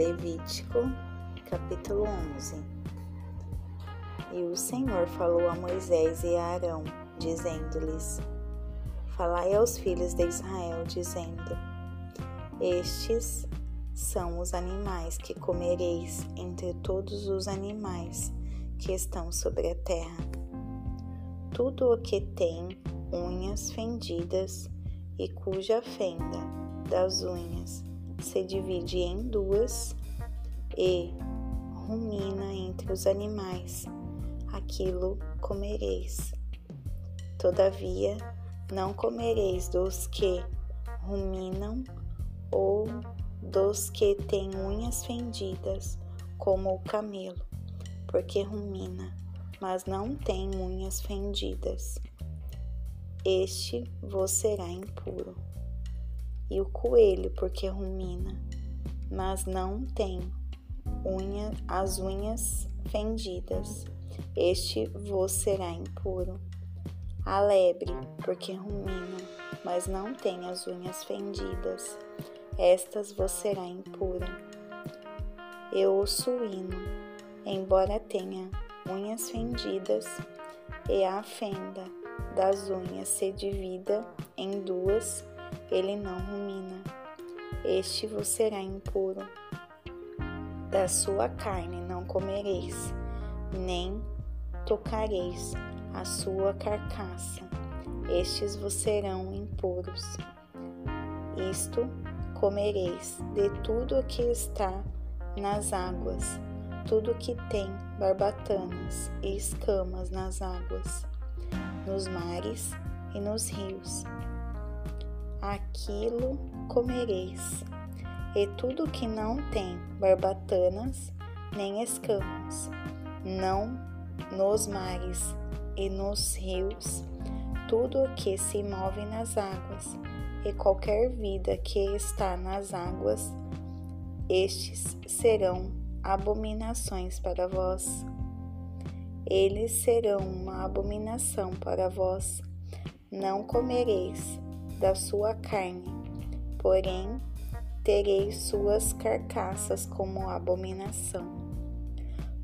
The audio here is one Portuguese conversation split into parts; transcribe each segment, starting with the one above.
Levítico, capítulo 11 E o Senhor falou a Moisés e a Arão, dizendo-lhes: Falai aos filhos de Israel, dizendo: Estes são os animais que comereis entre todos os animais que estão sobre a terra. Tudo o que tem unhas fendidas e cuja fenda das unhas se divide em duas e rumina entre os animais, aquilo comereis. Todavia, não comereis dos que ruminam ou dos que têm unhas fendidas, como o camelo, porque rumina, mas não tem unhas fendidas. Este vos será impuro e o coelho, porque rumina, mas não tem unha, as unhas fendidas. Este vos será impuro. A lebre, porque rumina, mas não tem as unhas fendidas. Estas vos será impura. E o suíno, embora tenha unhas fendidas, e a fenda das unhas se divida em duas, ele não rumina. Este vos será impuro. Da sua carne não comereis, nem tocareis a sua carcaça. Estes vos serão impuros. Isto comereis de tudo o que está nas águas, tudo que tem barbatanas e escamas nas águas, nos mares e nos rios aquilo comereis. E tudo que não tem barbatanas nem escamas, não nos mares e nos rios, tudo o que se move nas águas, e qualquer vida que está nas águas, estes serão abominações para vós. Eles serão uma abominação para vós. Não comereis da sua carne, porém tereis suas carcaças como abominação.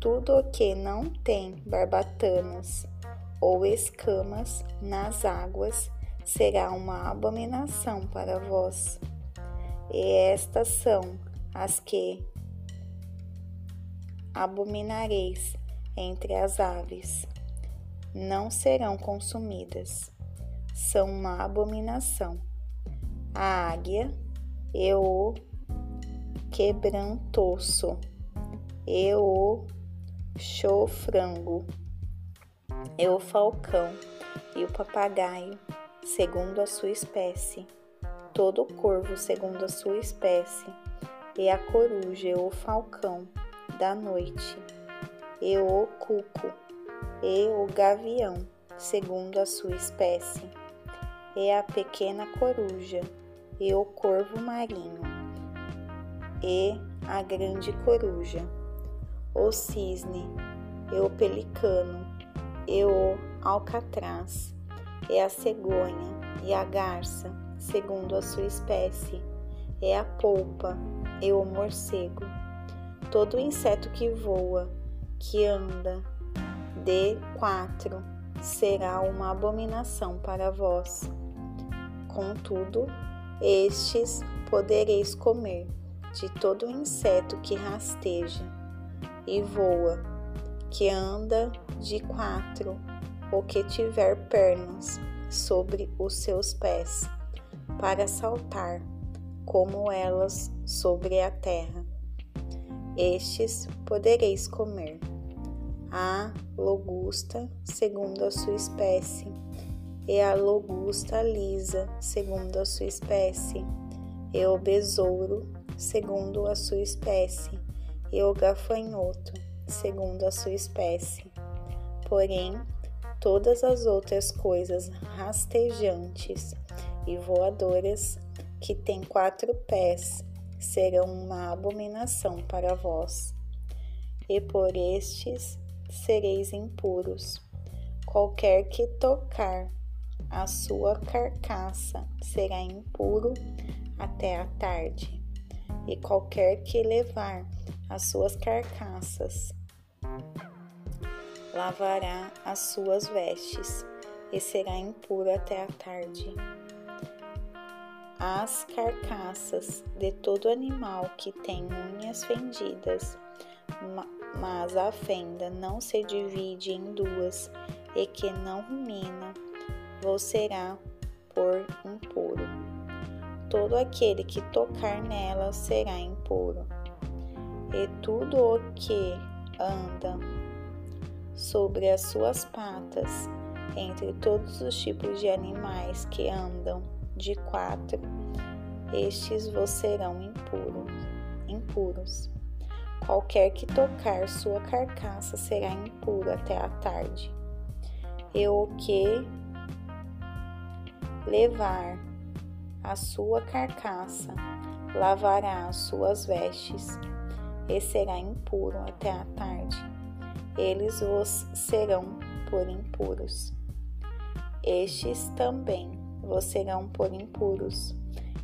Tudo o que não tem barbatanas ou escamas nas águas será uma abominação para vós. E estas são as que abominareis entre as aves, não serão consumidas são uma abominação. A águia e o quebrantoso e o chofrango. E o falcão e o papagaio, segundo a sua espécie, todo corvo segundo a sua espécie, e a coruja e o falcão da noite, e o cuco. E o gavião, segundo a sua espécie. E a pequena coruja, e o corvo marinho, e a grande coruja, o cisne, e o pelicano, e o alcatraz, e a cegonha, e a garça, segundo a sua espécie, e a polpa, e o morcego, todo inseto que voa, que anda, de quatro, será uma abominação para vós. Contudo, estes podereis comer de todo inseto que rasteja e voa, que anda de quatro, ou que tiver pernas sobre os seus pés, para saltar, como elas sobre a terra. Estes podereis comer. A logusta, segundo a sua espécie, e a lobusta lisa, segundo a sua espécie, e o besouro, segundo a sua espécie, e o gafanhoto, segundo a sua espécie. Porém, todas as outras coisas rastejantes e voadoras que têm quatro pés serão uma abominação para vós, e por estes sereis impuros. Qualquer que tocar a sua carcaça será impuro até a tarde. e qualquer que levar as suas carcaças lavará as suas vestes e será impuro até a tarde. As carcaças de todo animal que tem unhas fendidas, mas a fenda não se divide em duas e que não rumina, vos será por impuro. Todo aquele que tocar nela será impuro. E tudo o que anda sobre as suas patas, entre todos os tipos de animais que andam de quatro, estes vos serão impuro, impuros. Qualquer que tocar sua carcaça será impuro até a tarde. E o que levar a sua carcaça lavará as suas vestes e será impuro até a tarde. Eles vos serão por impuros. Estes também vos serão por impuros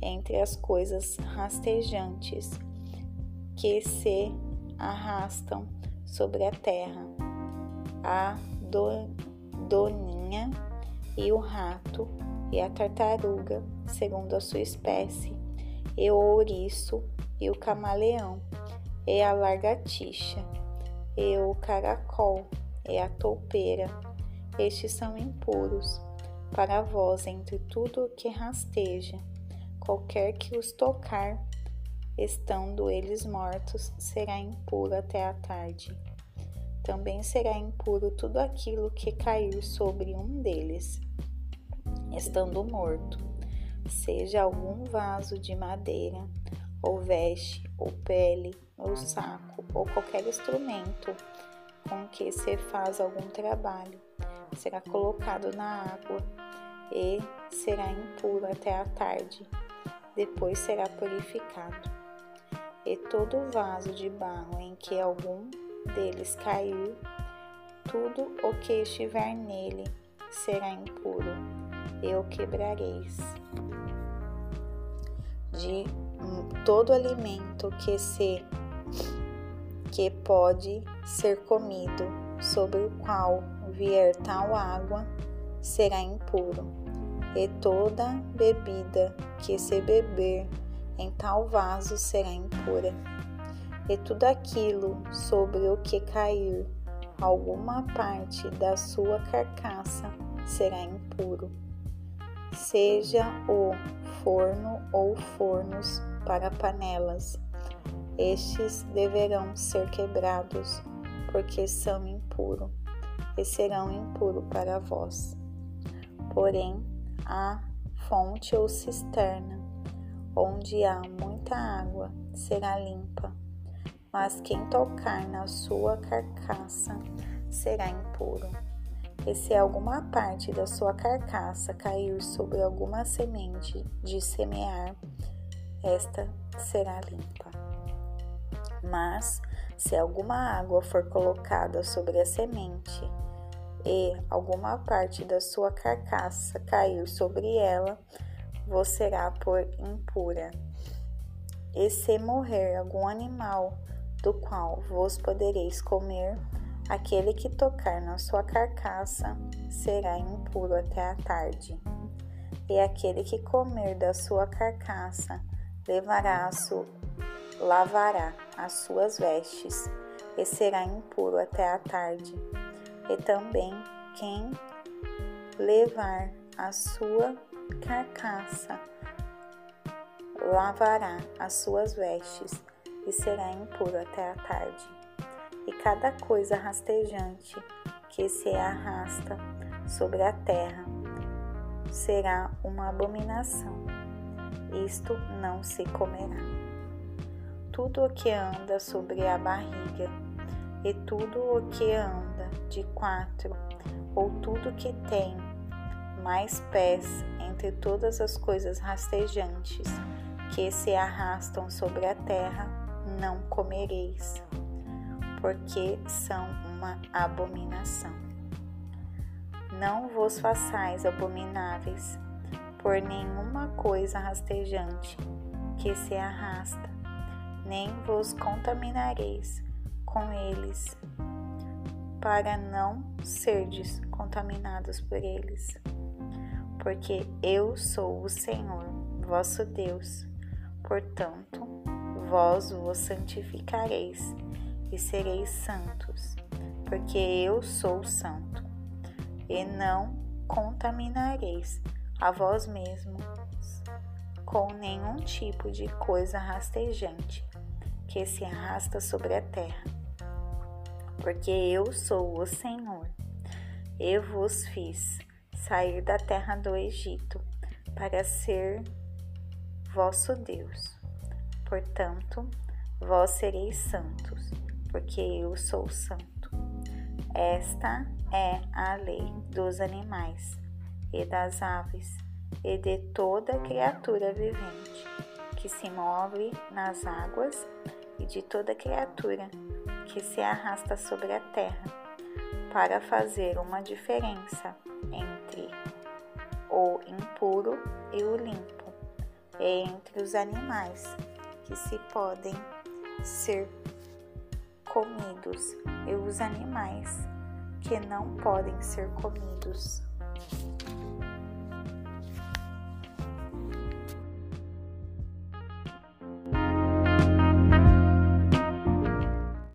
entre as coisas rastejantes que se arrastam sobre a terra, a do, doninha e o rato e a tartaruga, segundo a sua espécie, e o ouriço e o camaleão, e a largatixa, e o caracol, e a toupeira. Estes são impuros para vós entre tudo o que rasteja. Qualquer que os tocar, estando eles mortos, será impuro até a tarde. Também será impuro tudo aquilo que cair sobre um deles, estando morto, seja algum vaso de madeira, ou veste, ou pele, ou saco, ou qualquer instrumento com que se faz algum trabalho, será colocado na água e será impuro até a tarde. Depois será purificado. E todo vaso de barro em que algum deles cair, tudo o que estiver nele será impuro, e o quebrareis. De todo alimento que se que pode ser comido, sobre o qual vier tal água, será impuro, e toda bebida que se beber em tal vaso será impura. E tudo aquilo sobre o que cair alguma parte da sua carcaça será impuro. Seja o forno ou fornos para panelas, estes deverão ser quebrados, porque são impuros, e serão impuros para vós. Porém, a fonte ou cisterna, onde há muita água, será limpa, mas quem tocar na sua carcaça será impuro. E se alguma parte da sua carcaça cair sobre alguma semente de semear, esta será limpa. Mas, se alguma água for colocada sobre a semente e alguma parte da sua carcaça cair sobre ela, vos será por impura. E se morrer algum animal do qual vos podereis comer, aquele que tocar na sua carcaça será impuro até a tarde. E aquele que comer da sua carcaça levará a sua lavará as suas vestes e será impuro até a tarde. E também quem levar a sua carcaça lavará as suas vestes e será impuro até a tarde. E cada coisa rastejante que se arrasta sobre a terra será uma abominação. Isto não se comerá tudo o que anda sobre a barriga, e tudo o que anda de quatro, ou tudo que tem mais pés entre todas as coisas rastejantes que se arrastam sobre a terra, não comereis, porque são uma abominação. Não vos façais abomináveis por nenhuma coisa rastejante que se arrasta nem vos contaminareis com eles, para não serdes contaminados por eles. Porque eu sou o Senhor, vosso Deus. Portanto, vós vos santificareis e sereis santos, porque eu sou santo. E não contaminareis a vós mesmos com nenhum tipo de coisa rastejante que se arrasta sobre a terra. Porque eu sou o Senhor. Eu vos fiz sair da terra do Egito para ser vosso Deus. Portanto, vós sereis santos, porque eu sou santo. Esta é a lei dos animais e das aves e de toda criatura vivente que se move nas águas e de toda criatura que se arrasta sobre a terra, para fazer uma diferença entre o impuro e o limpo, e entre os animais que se podem ser comidos e os animais que não podem ser comidos.